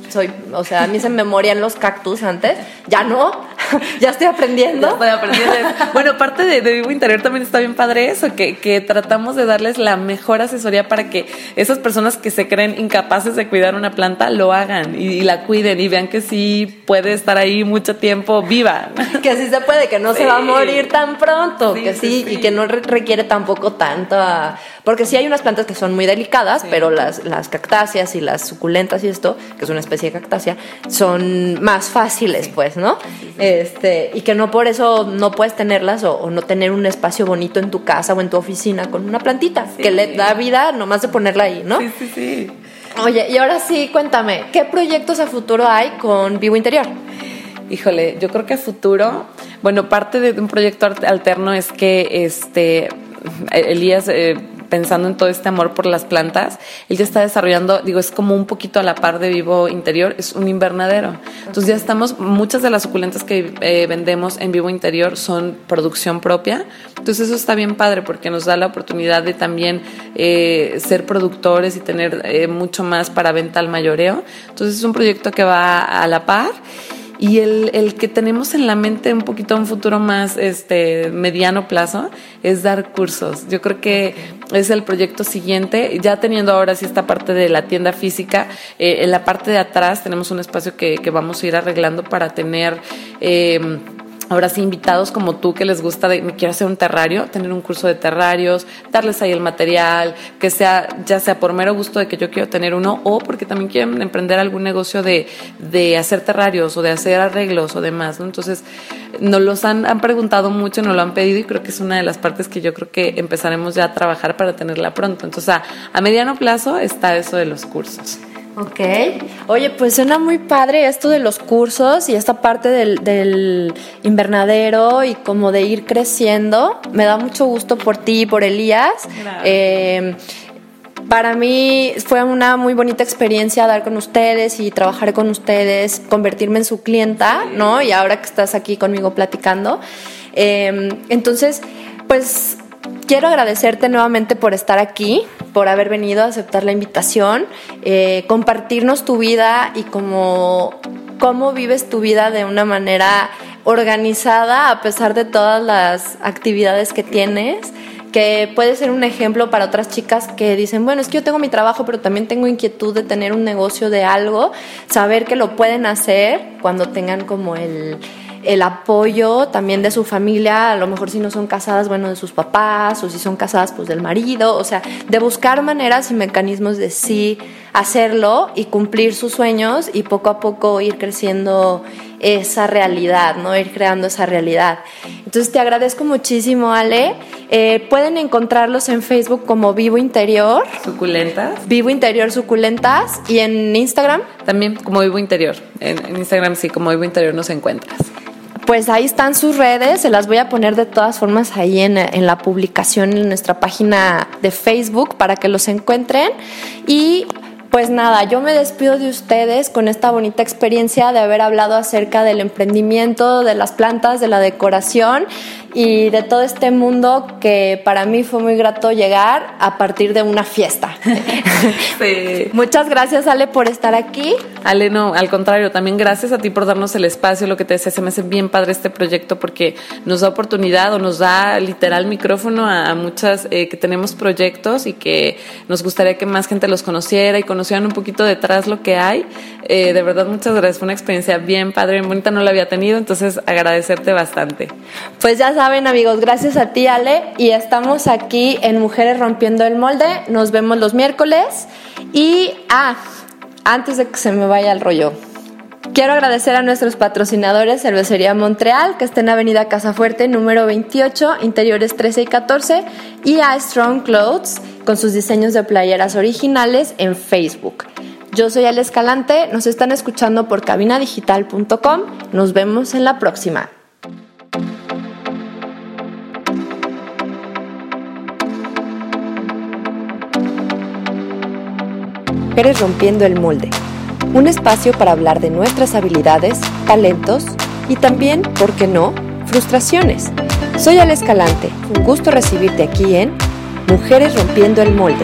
soy, o sea, a mí se me morían los cactus antes, ya no, ya estoy aprendiendo. estoy aprendiendo. bueno, parte de, Vivo Interior también está bien padre eso, que, que, tratamos de darles la mejor asesoría para que esas personas que se creen incapaces de cuidar una planta lo hagan y, la cuiden y vean que sí puede estar ahí mucho tiempo viva. Que sí se puede, que no se va a morir tan pronto, que sí, y que no requiere tampoco tanto, porque sí hay unas plantas que son muy delicadas, pero las, las cactáceas y las suculentas y esto, que es una especie de cactácea, son más fáciles, pues, ¿no? Este, y que no por eso no puedes tenerlas o, no tener un espacio bonito en tu casa o en tu oficina con una plantita que le da vida nomás de ponerla ahí, ¿no? Sí, sí, sí. Oye, y ahora sí, cuéntame, ¿qué proyectos a futuro hay con Vivo Interior? Híjole, yo creo que a futuro, bueno, parte de un proyecto alterno es que este Elías eh, pensando en todo este amor por las plantas, él ya está desarrollando, digo, es como un poquito a la par de Vivo Interior, es un invernadero. Entonces ya estamos, muchas de las suculentas que eh, vendemos en Vivo Interior son producción propia. Entonces eso está bien padre porque nos da la oportunidad de también eh, ser productores y tener eh, mucho más para venta al mayoreo. Entonces es un proyecto que va a la par. Y el, el, que tenemos en la mente un poquito un futuro más este, mediano plazo es dar cursos. Yo creo que es el proyecto siguiente. Ya teniendo ahora sí esta parte de la tienda física, eh, en la parte de atrás tenemos un espacio que, que vamos a ir arreglando para tener... Eh, ahora sí invitados como tú que les gusta de me quiero hacer un terrario, tener un curso de terrarios, darles ahí el material, que sea ya sea por mero gusto de que yo quiero tener uno o porque también quieren emprender algún negocio de, de hacer terrarios o de hacer arreglos o demás, ¿no? Entonces, nos los han, han preguntado mucho, nos lo han pedido y creo que es una de las partes que yo creo que empezaremos ya a trabajar para tenerla pronto. Entonces, a, a mediano plazo está eso de los cursos. Ok. Oye, pues suena muy padre esto de los cursos y esta parte del, invernadero y como de ir creciendo. Me da mucho gusto por ti y por Elías. Eh, para mí fue una muy bonita experiencia dar con ustedes y trabajar con ustedes, convertirme en su clienta, ¿no? Y ahora que estás aquí conmigo platicando. Eh, entonces, pues quiero agradecerte nuevamente por estar aquí, por haber venido a aceptar la invitación, eh, compartirnos tu vida y cómo, cómo vives tu vida de una manera organizada a pesar de todas las actividades que tienes que puede ser un ejemplo para otras chicas que dicen, bueno, es que yo tengo mi trabajo, pero también tengo inquietud de tener un negocio de algo, saber que lo pueden hacer cuando tengan como el, el apoyo también de su familia, a lo mejor si no son casadas, bueno, de sus papás, o si son casadas, pues del marido, o sea, de buscar maneras y mecanismos de sí hacerlo y cumplir sus sueños y poco a poco ir creciendo esa realidad, ¿no? Ir creando esa realidad. Entonces te agradezco muchísimo, Ale. Eh, pueden encontrarlos en Facebook como Vivo Interior. Suculentas. Vivo Interior Suculentas. Y en Instagram. También como Vivo Interior. En, en Instagram sí, como Vivo Interior nos encuentras pues ahí están sus redes, se las voy a poner de todas formas ahí en, la publicación en nuestra página de Facebook para que los encuentren. Y pues nada, yo me despido de ustedes con esta bonita experiencia de haber hablado acerca del emprendimiento, de las plantas, de la decoración y de todo este mundo que para mí fue muy grato llegar a partir de una fiesta. Muchas gracias Ale por estar aquí. Ale, no, al contrario, también gracias a ti por darnos el espacio, lo que te decía, se me hace bien padre este proyecto porque nos da oportunidad o nos da literal micrófono a, muchas eh, que tenemos proyectos y que nos gustaría que más gente los conociera y conocieran un poquito detrás lo que hay. Eh, de verdad, muchas gracias, fue una experiencia bien padre, bien bonita, no la había tenido, entonces agradecerte bastante. Pues ya saben amigos, gracias a ti Ale y estamos aquí en Mujeres Rompiendo el Molde, nos vemos los miércoles y, ah, antes de que se me vaya el rollo. Quiero agradecer a nuestros patrocinadores Cervecería Montreal, que está en Avenida Casa Fuerte, número 28, interiores 13 y 14, y a Strong Clothes, con sus diseños de playeras originales en Facebook. Yo soy Ale Escalante, nos están escuchando por cabinadigital.com, nos vemos en la próxima. Mujeres Rompiendo el Molde, un espacio para hablar de nuestras habilidades, talentos y también, ¿por qué no?, frustraciones. Soy Ale Escalante, un gusto recibirte aquí en Mujeres Rompiendo el Molde.